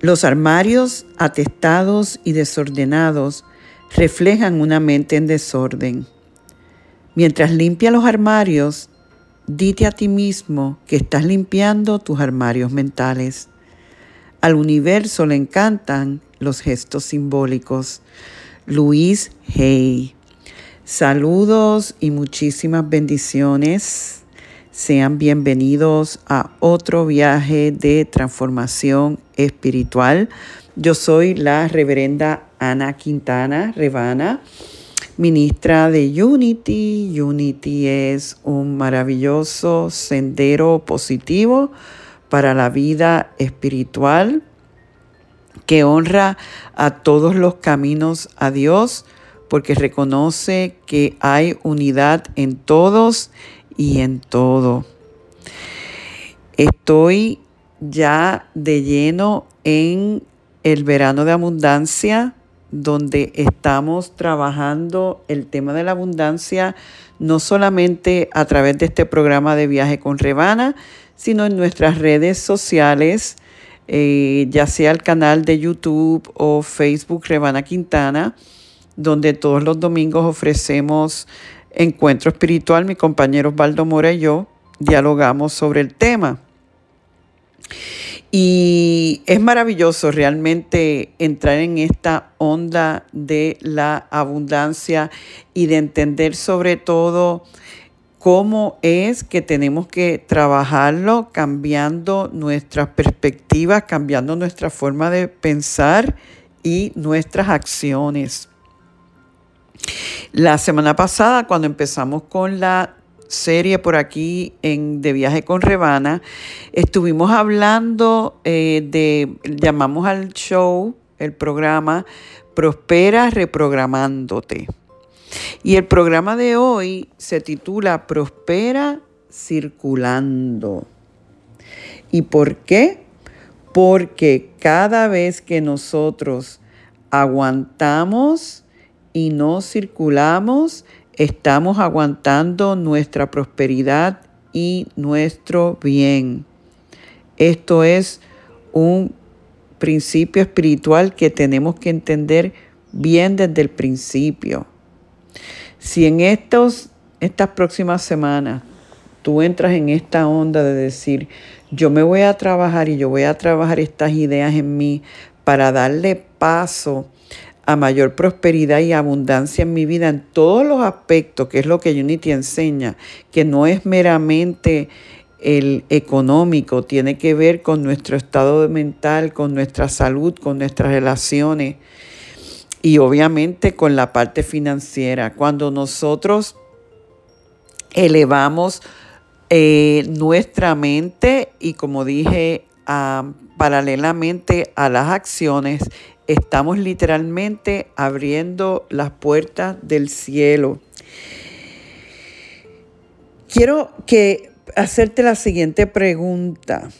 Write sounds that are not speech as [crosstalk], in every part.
Los armarios atestados y desordenados reflejan una mente en desorden. Mientras limpia los armarios, Dite a ti mismo que estás limpiando tus armarios mentales. Al universo le encantan los gestos simbólicos. Luis Hay. Saludos y muchísimas bendiciones. Sean bienvenidos a otro viaje de transformación espiritual. Yo soy la reverenda Ana Quintana Rebana ministra de Unity. Unity es un maravilloso sendero positivo para la vida espiritual que honra a todos los caminos a Dios porque reconoce que hay unidad en todos y en todo. Estoy ya de lleno en el verano de abundancia donde estamos trabajando el tema de la abundancia no solamente a través de este programa de viaje con Rebana, sino en nuestras redes sociales, eh, ya sea el canal de YouTube o Facebook Rebana Quintana, donde todos los domingos ofrecemos encuentro espiritual. Mi compañero Osvaldo Mora y yo dialogamos sobre el tema. Y es maravilloso realmente entrar en esta onda de la abundancia y de entender sobre todo cómo es que tenemos que trabajarlo cambiando nuestras perspectivas, cambiando nuestra forma de pensar y nuestras acciones. La semana pasada, cuando empezamos con la serie por aquí en De Viaje con Rebana, estuvimos hablando eh, de, llamamos al show, el programa Prospera Reprogramándote. Y el programa de hoy se titula Prospera Circulando. ¿Y por qué? Porque cada vez que nosotros aguantamos y no circulamos, estamos aguantando nuestra prosperidad y nuestro bien. Esto es un principio espiritual que tenemos que entender bien desde el principio. Si en estos, estas próximas semanas tú entras en esta onda de decir, yo me voy a trabajar y yo voy a trabajar estas ideas en mí para darle paso a mayor prosperidad y abundancia en mi vida en todos los aspectos, que es lo que Unity enseña, que no es meramente el económico, tiene que ver con nuestro estado mental, con nuestra salud, con nuestras relaciones y obviamente con la parte financiera. Cuando nosotros elevamos eh, nuestra mente y como dije, ah, paralelamente a las acciones, estamos literalmente abriendo las puertas del cielo. Quiero que hacerte la siguiente pregunta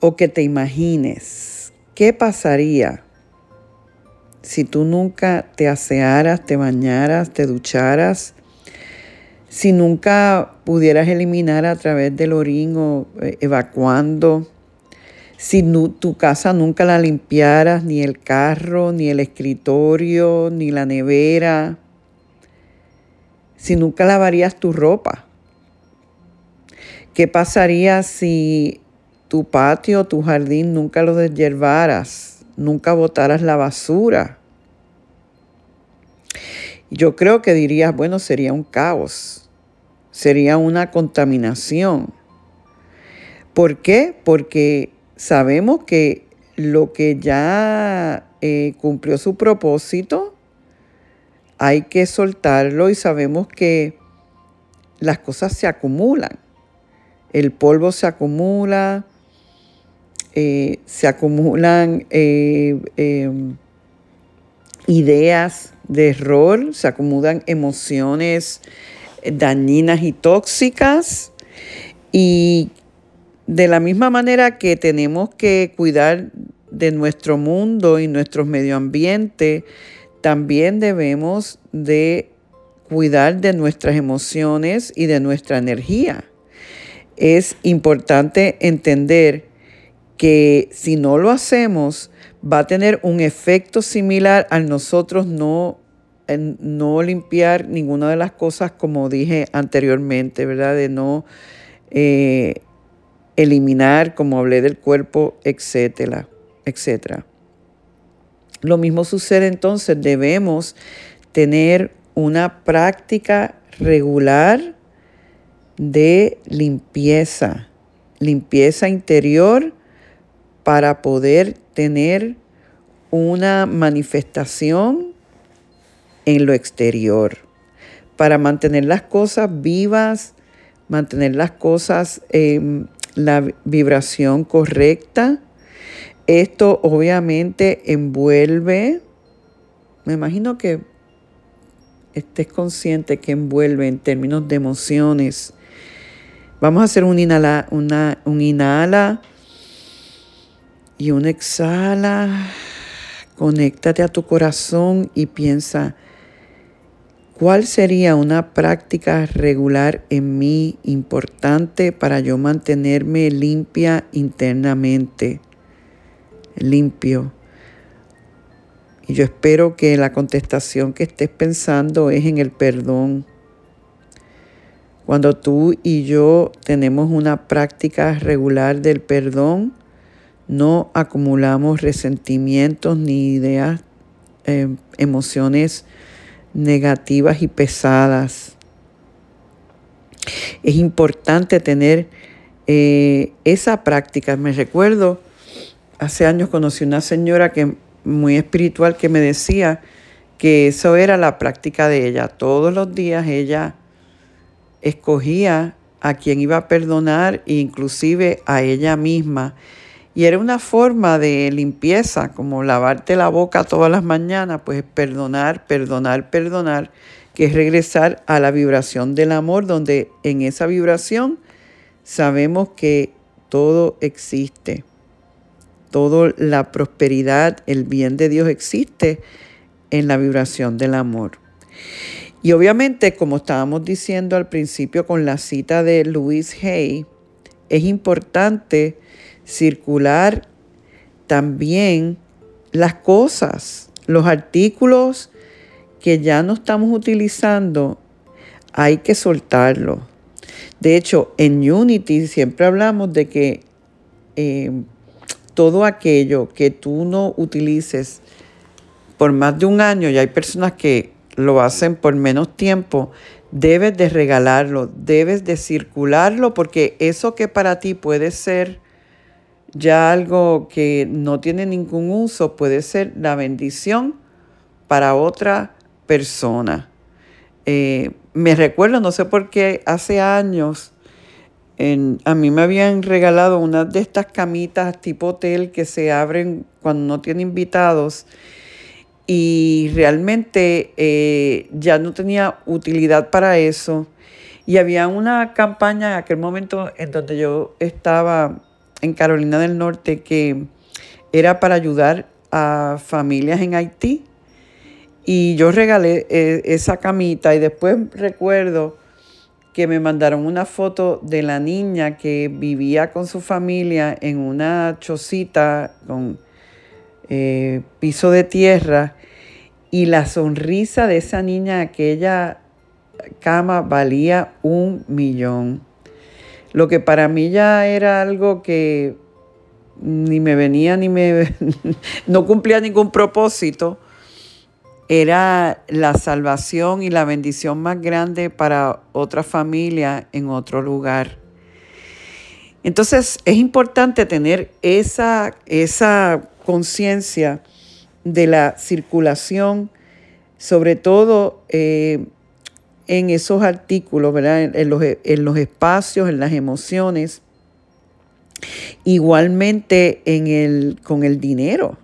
o que te imagines. ¿Qué pasaría si tú nunca te asearas, te bañaras, te ducharas? Si nunca pudieras eliminar a través del orín o eh, evacuando si tu casa nunca la limpiaras, ni el carro, ni el escritorio, ni la nevera, si nunca lavarías tu ropa. ¿Qué pasaría si tu patio, tu jardín nunca lo deshiervaras, nunca botaras la basura? Yo creo que dirías, bueno, sería un caos, sería una contaminación. ¿Por qué? Porque sabemos que lo que ya eh, cumplió su propósito, hay que soltarlo y sabemos que las cosas se acumulan. El polvo se acumula, eh, se acumulan eh, em, ideas de error, se acumulan emociones dañinas y tóxicas y de la misma manera que tenemos que cuidar de nuestro mundo y nuestro medio ambiente, también debemos de cuidar de nuestras emociones y de nuestra energía. Es importante entender que si no lo hacemos, va a tener un efecto similar al nosotros no, no limpiar ninguna de las cosas como dije anteriormente, ¿verdad? De no eh, eliminar, como hablé del cuerpo, etcétera, etcétera. Lo mismo sucede entonces, debemos tener una práctica regular de limpieza, limpieza interior para poder tener una manifestación en lo exterior, para mantener las cosas vivas, mantener las cosas en la vibración correcta. Esto obviamente envuelve, me imagino que estés consciente que envuelve en términos de emociones. Vamos a hacer un inhala, una, un inhala y un exhala. Conéctate a tu corazón y piensa, ¿cuál sería una práctica regular en mí importante para yo mantenerme limpia internamente? Limpio. Y yo espero que la contestación que estés pensando es en el perdón. Cuando tú y yo tenemos una práctica regular del perdón, no acumulamos resentimientos ni ideas, eh, emociones negativas y pesadas. Es importante tener eh, esa práctica. Me recuerdo, hace años conocí una señora que muy espiritual que me decía que eso era la práctica de ella. Todos los días ella escogía a quien iba a perdonar inclusive a ella misma. Y era una forma de limpieza, como lavarte la boca todas las mañanas, pues perdonar, perdonar, perdonar, que es regresar a la vibración del amor, donde en esa vibración sabemos que todo existe toda la prosperidad, el bien de Dios existe en la vibración del amor. Y obviamente, como estábamos diciendo al principio con la cita de Louise Hay, es importante circular también las cosas, los artículos que ya no estamos utilizando, hay que soltarlos. De hecho, en Unity siempre hablamos de que eh, todo aquello que tú no utilices por más de un año, y hay personas que lo hacen por menos tiempo, debes de regalarlo, debes de circularlo, porque eso que para ti puede ser ya algo que no tiene ningún uso, puede ser la bendición para otra persona. Eh, me recuerdo, no sé por qué, hace años, a mí me habían regalado una de estas camitas tipo hotel que se abren cuando no tiene invitados y realmente eh, ya no tenía utilidad para eso. Y había una campaña en aquel momento en donde yo estaba en Carolina del Norte que era para ayudar a familias en Haití. Y yo regalé eh, esa camita y después recuerdo que me mandaron una foto de la niña que vivía con su familia en una chocita con eh, piso de tierra y la sonrisa de esa niña, aquella cama valía un millón. Lo que para mí ya era algo que ni me venía ni me [laughs] no cumplía ningún propósito era la salvación y la bendición más grande para otra familia en otro lugar. Entonces es importante tener esa, esa conciencia de la circulación, sobre todo eh, en esos artículos, ¿verdad? En, los, en los espacios, en las emociones. Igualmente en el, con el dinero.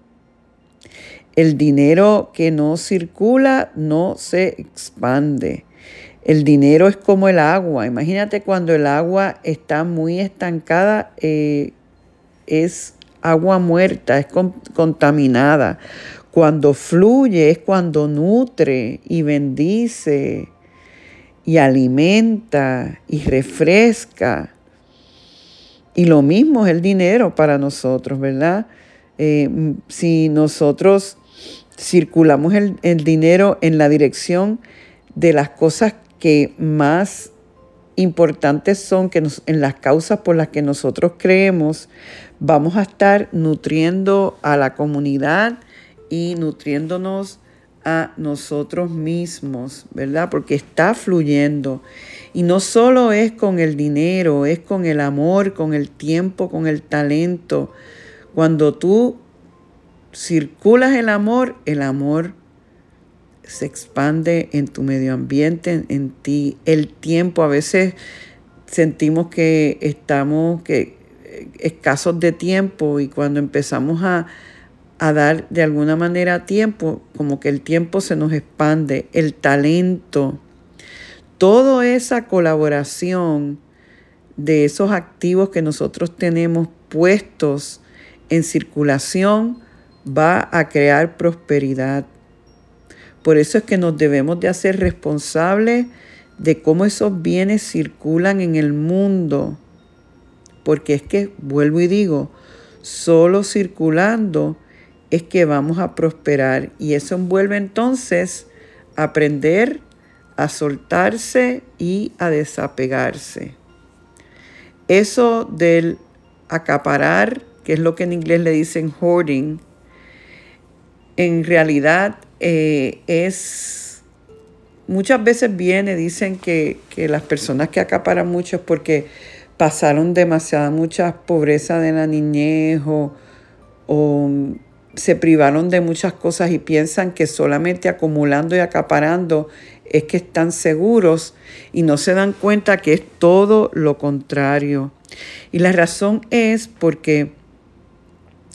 El dinero que no circula no se expande. El dinero es como el agua. Imagínate cuando el agua está muy estancada, eh, es agua muerta, es contaminada. Cuando fluye es cuando nutre y bendice y alimenta y refresca. Y lo mismo es el dinero para nosotros, ¿verdad? Eh, si nosotros circulamos el, dinero en la dirección de las cosas que más importantes son, que en las causas por las que nosotros creemos, vamos a estar nutriendo a la comunidad y nutriéndonos a nosotros mismos, ¿verdad? Porque está fluyendo. Y no solo es con el dinero, es con el amor, con el tiempo, con el talento. Cuando tú circulas el amor, el amor se expande en tu medio ambiente, en, ti. El tiempo, a veces sentimos que estamos que, eh, escasos de tiempo y cuando empezamos a, a dar de alguna manera tiempo, como que el tiempo se nos expande, el talento, toda esa colaboración de esos activos que nosotros tenemos puestos en circulación va a crear prosperidad. Por eso es que nos debemos de hacer responsables de cómo esos bienes circulan en el mundo. Porque es que, vuelvo y digo, solo circulando es que vamos a prosperar. Y eso envuelve entonces aprender a soltarse y a desapegarse. Eso del acaparar, que es lo que en inglés le dicen hoarding, en realidad eh, es, muchas veces viene, dicen que, las personas que acaparan mucho es porque pasaron demasiada mucha pobreza de la niñez o, o se privaron de muchas cosas y piensan que solamente acumulando y acaparando es que están seguros y no se dan cuenta que es todo lo contrario. Y la razón es porque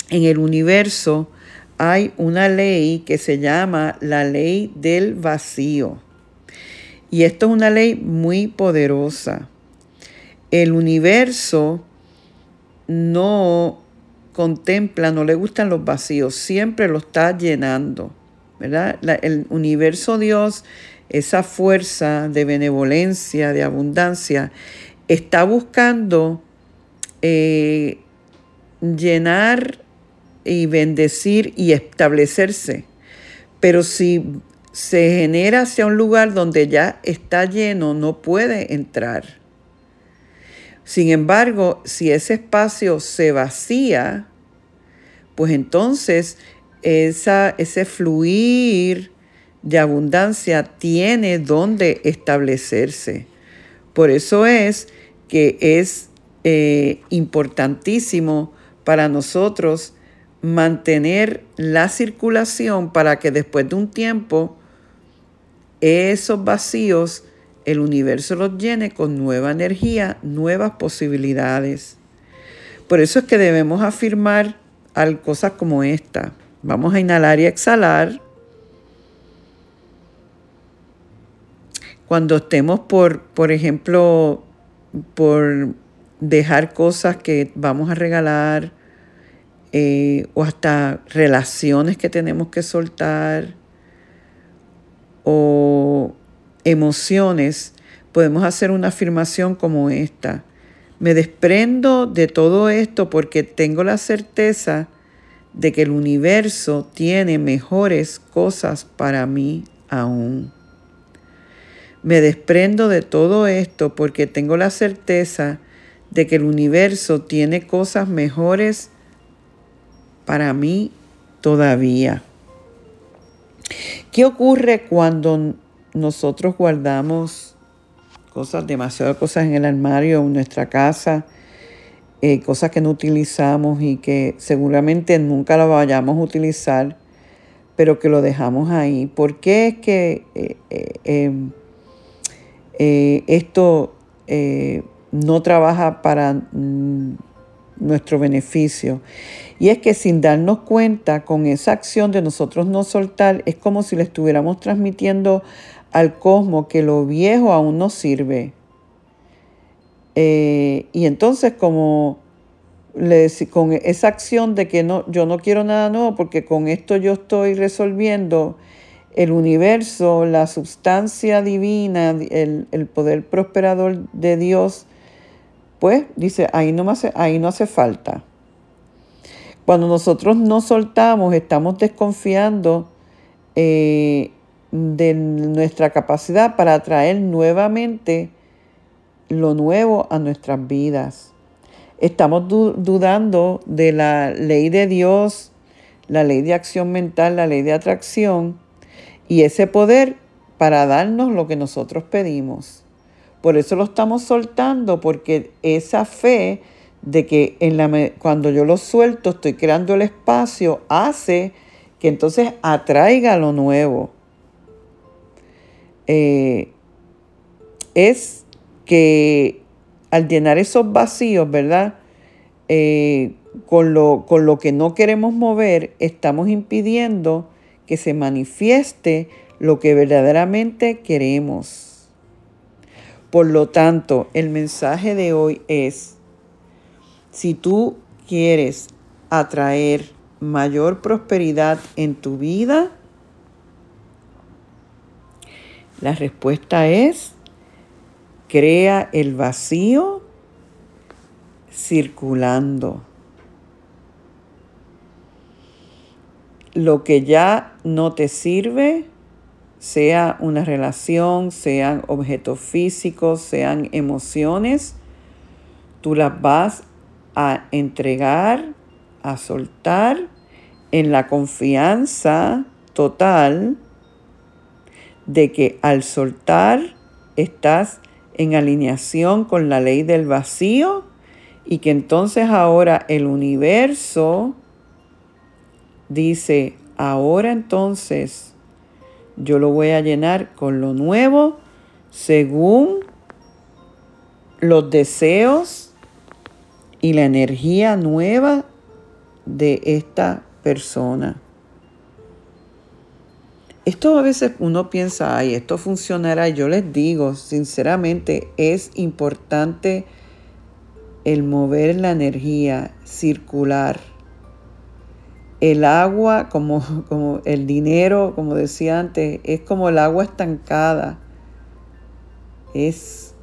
en el universo hay una ley que se llama la ley del vacío. Y esto es una ley muy poderosa. El universo no contempla, no le gustan los vacíos, siempre lo está llenando. ¿verdad? el universo Dios esa fuerza de benevolencia, de abundancia, está buscando eh, llenar y bendecir y establecerse. Pero si se genera hacia un lugar donde ya está lleno, no puede entrar. Sin embargo, si ese espacio se vacía, pues entonces esa, ese fluir de abundancia tiene donde establecerse. Por eso es que es eh, importantísimo para nosotros mantener la circulación para que después de un tiempo esos vacíos el universo los llene con nueva energía, nuevas posibilidades. Por eso es que debemos afirmar cosas como esta. Vamos a inhalar y exhalar. Cuando estemos por, por ejemplo, por dejar cosas que vamos a regalar eh, o hasta relaciones que tenemos que soltar o emociones, podemos hacer una afirmación como esta. Me desprendo de todo esto porque tengo la certeza de que el universo tiene mejores cosas para mí aún. Me desprendo de todo esto porque tengo la certeza de que el universo tiene cosas mejores para mí todavía. ¿Qué ocurre cuando nosotros guardamos cosas, demasiadas cosas en el armario, en nuestra casa, eh, cosas que no utilizamos y que seguramente nunca las vayamos a utilizar, pero que lo dejamos ahí? ¿Por qué es que eh, em, esto no trabaja para mm, nuestro beneficio. Y es que sin darnos cuenta, con esa acción de nosotros no soltar, es como si le estuviéramos transmitiendo al cosmos que lo viejo aún no sirve. Eh, y entonces como le, con esa acción de que no, yo no quiero nada nuevo porque con esto yo estoy resolviendo el universo, la sustancia divina, el, el poder prosperador de Dios, pues dice, ahí no, hace, ahí no hace falta. Cuando nosotros no soltamos, estamos desconfiando eh, de nuestra capacidad para atraer nuevamente lo nuevo a nuestras vidas. Estamos dudando de la ley de Dios, la ley de acción mental, la ley de atracción y ese poder para darnos lo que nosotros pedimos. Por eso lo estamos soltando, porque esa fe de que en la, cuando yo lo suelto estoy creando el espacio, hace que entonces atraiga lo nuevo. Eh, es que al llenar esos vacíos, ¿verdad? Eh, con, lo, con lo que no queremos mover, estamos impidiendo que se manifieste lo que verdaderamente queremos. Por lo tanto, el mensaje de hoy es, si tú quieres atraer mayor prosperidad en tu vida, la respuesta es, crea el vacío circulando. Lo que ya no te sirve, sea una relación, sean objetos físicos, sean emociones, tú las vas a entregar, a soltar en la confianza total de que al soltar estás en alineación con la ley del vacío y que entonces ahora el universo dice, ahora entonces yo lo voy a llenar con lo nuevo según los deseos y la energía nueva de esta persona. Esto a veces uno piensa, ay, esto funcionará. Yo les digo, sinceramente, es importante el mover la energía circular el agua, como, [laughs] como el dinero, como decía antes, es como el agua estancada. Es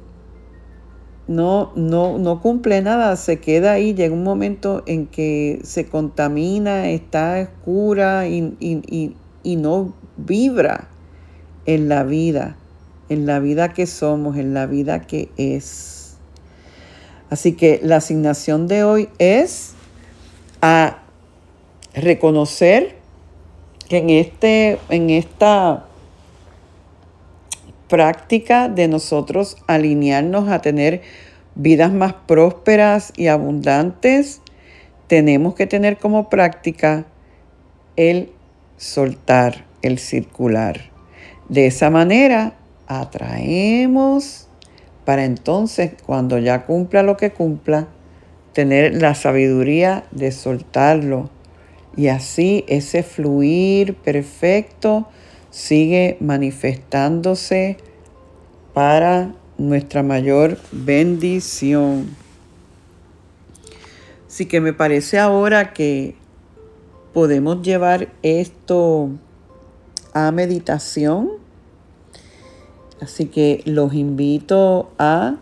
no, no, no cumple nada, se queda ahí, llega un momento en que se contamina, está oscura y, y no vibra en la vida, en la vida que somos, en la vida que es. Así que la asignación de hoy es a reconocer que en, este, en esta práctica de nosotros alinearnos a tener vidas más prósperas y abundantes, tenemos que tener como práctica el soltar, el circular. De esa manera atraemos para entonces, cuando ya cumpla lo que cumpla, tener la sabiduría de soltarlo, y así ese fluir perfecto sigue manifestándose para nuestra mayor bendición. Así que me parece ahora que podemos llevar esto a meditación. Así que los invito a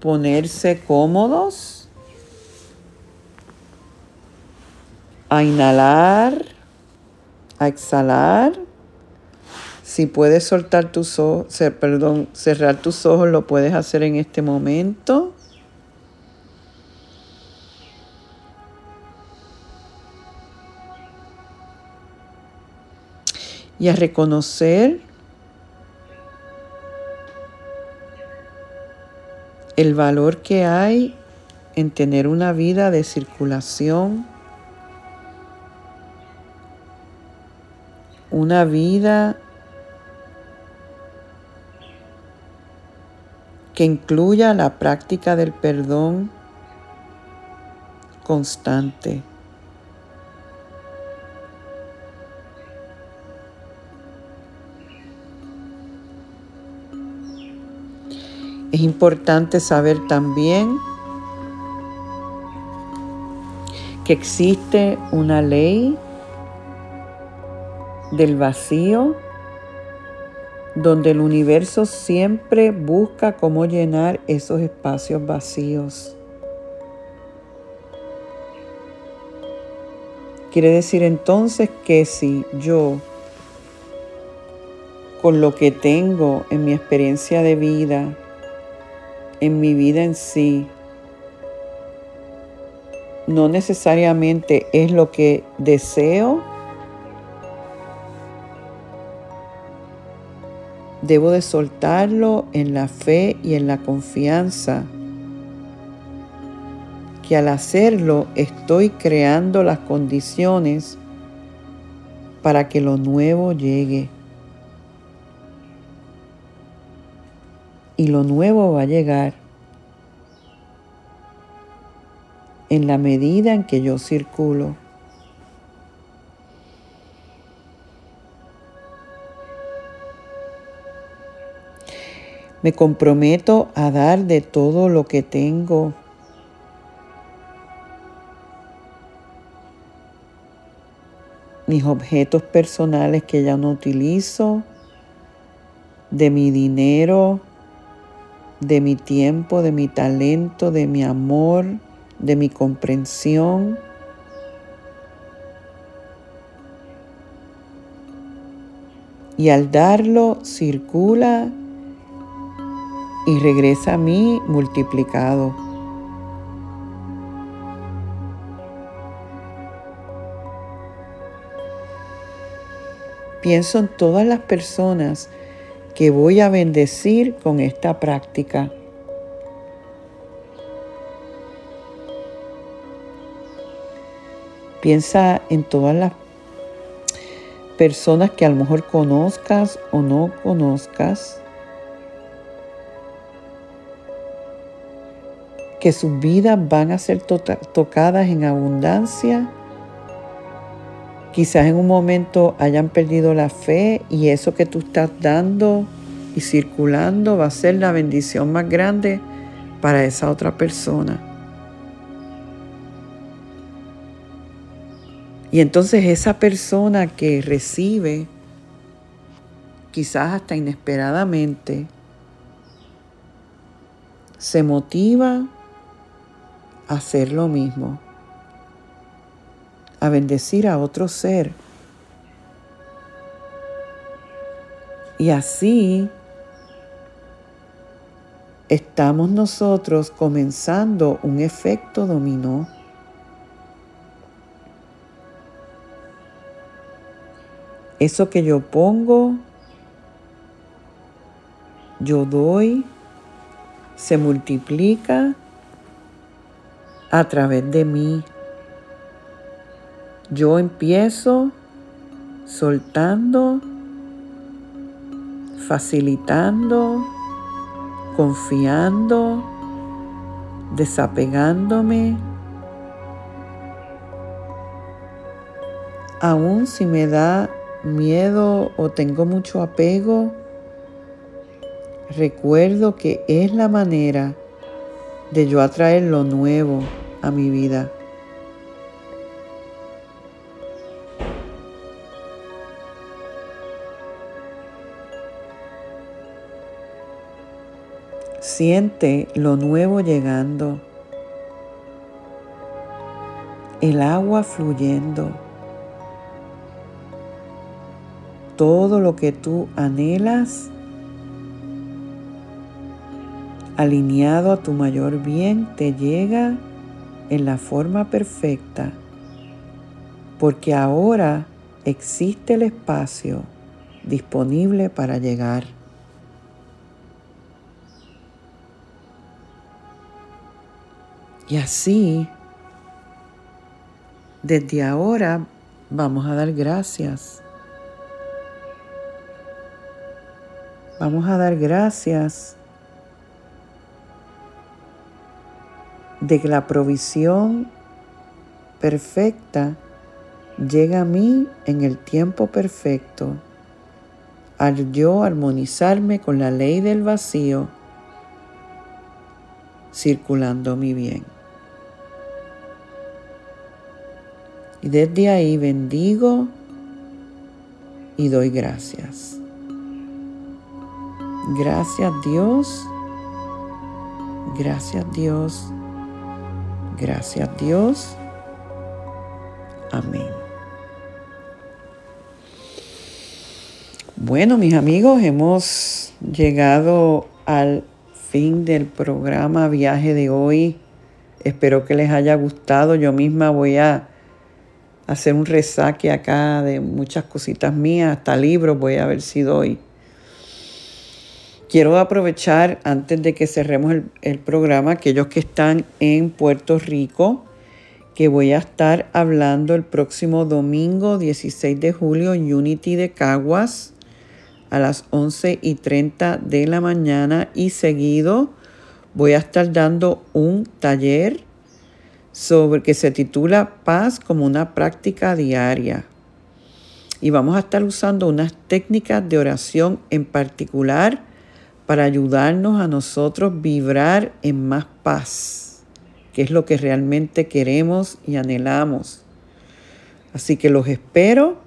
ponerse cómodos a inhalar, a exhalar. Si puedes soltar tus ojos, perdón, cerrar tus ojos, lo puedes hacer en este momento. Y a reconocer el valor que hay en tener una vida de circulación, una vida que incluya la práctica del perdón constante. Es importante saber también que existe una ley del vacío donde el universo siempre busca cómo llenar esos espacios vacíos. Quiere decir entonces que si yo, con lo que tengo en mi experiencia de vida, en mi vida en sí, no necesariamente es lo que deseo, Debo de soltarlo en la fe y en la confianza que al hacerlo estoy creando las condiciones para que lo nuevo llegue. Y lo nuevo va a llegar en la medida en que yo circulo. Me comprometo a dar de todo lo que tengo. Mis objetos personales que ya no utilizo, de mi dinero, de mi tiempo, de mi talento, de mi amor, de mi comprensión. Y al darlo circula y regresa a mí multiplicado. Pienso en todas las personas que voy a bendecir con esta práctica. Piensa en todas las personas que a lo mejor conozcas o no conozcas que sus vidas van a ser tocadas en abundancia. Quizás en un momento hayan perdido la fe y eso que tú estás dando y circulando va a ser la bendición más grande para esa otra persona. Y entonces esa persona que recibe, quizás hasta inesperadamente, se motiva hacer lo mismo, a bendecir a otro ser. Y así estamos nosotros comenzando un efecto dominó. Eso que yo pongo, yo doy, se multiplica a través de mí. Yo empiezo soltando, facilitando, confiando, desapegándome. Aún si me da miedo o tengo mucho apego, recuerdo que es la manera de yo atraer lo nuevo a mi vida. Siente lo nuevo llegando, el agua fluyendo, todo lo que tú anhelas alineado a tu mayor bien te llega en la forma perfecta, porque ahora existe el espacio disponible para llegar. Y así, desde ahora vamos a dar gracias. Vamos a dar gracias de que la provisión perfecta llega a mí en el tiempo perfecto, al yo armonizarme con la ley del vacío, circulando mi bien. Y desde ahí bendigo y doy gracias. Gracias Dios. Gracias Dios. Gracias Dios. Amén. Bueno, mis amigos, hemos llegado al fin del programa Viaje de hoy. Espero que les haya gustado. Yo misma voy a hacer un resaque acá de muchas cositas mías, hasta libros voy a ver si doy. Quiero aprovechar antes de que cerremos el, programa, aquellos que están en Puerto Rico, que voy a estar hablando el próximo domingo 16 de julio en Unity de Caguas a las 11 y 30 de la mañana y seguido voy a estar dando un taller sobre que se titula Paz como una práctica diaria. Y vamos a estar usando unas técnicas de oración en particular para ayudarnos a nosotros vibrar en más paz, que es lo que realmente queremos y anhelamos. Así que los espero.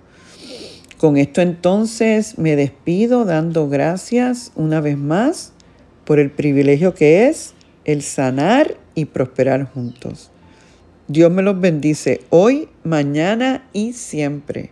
Con esto entonces me despido dando gracias una vez más por el privilegio que es el sanar y prosperar juntos. Dios me los bendice hoy, mañana y siempre.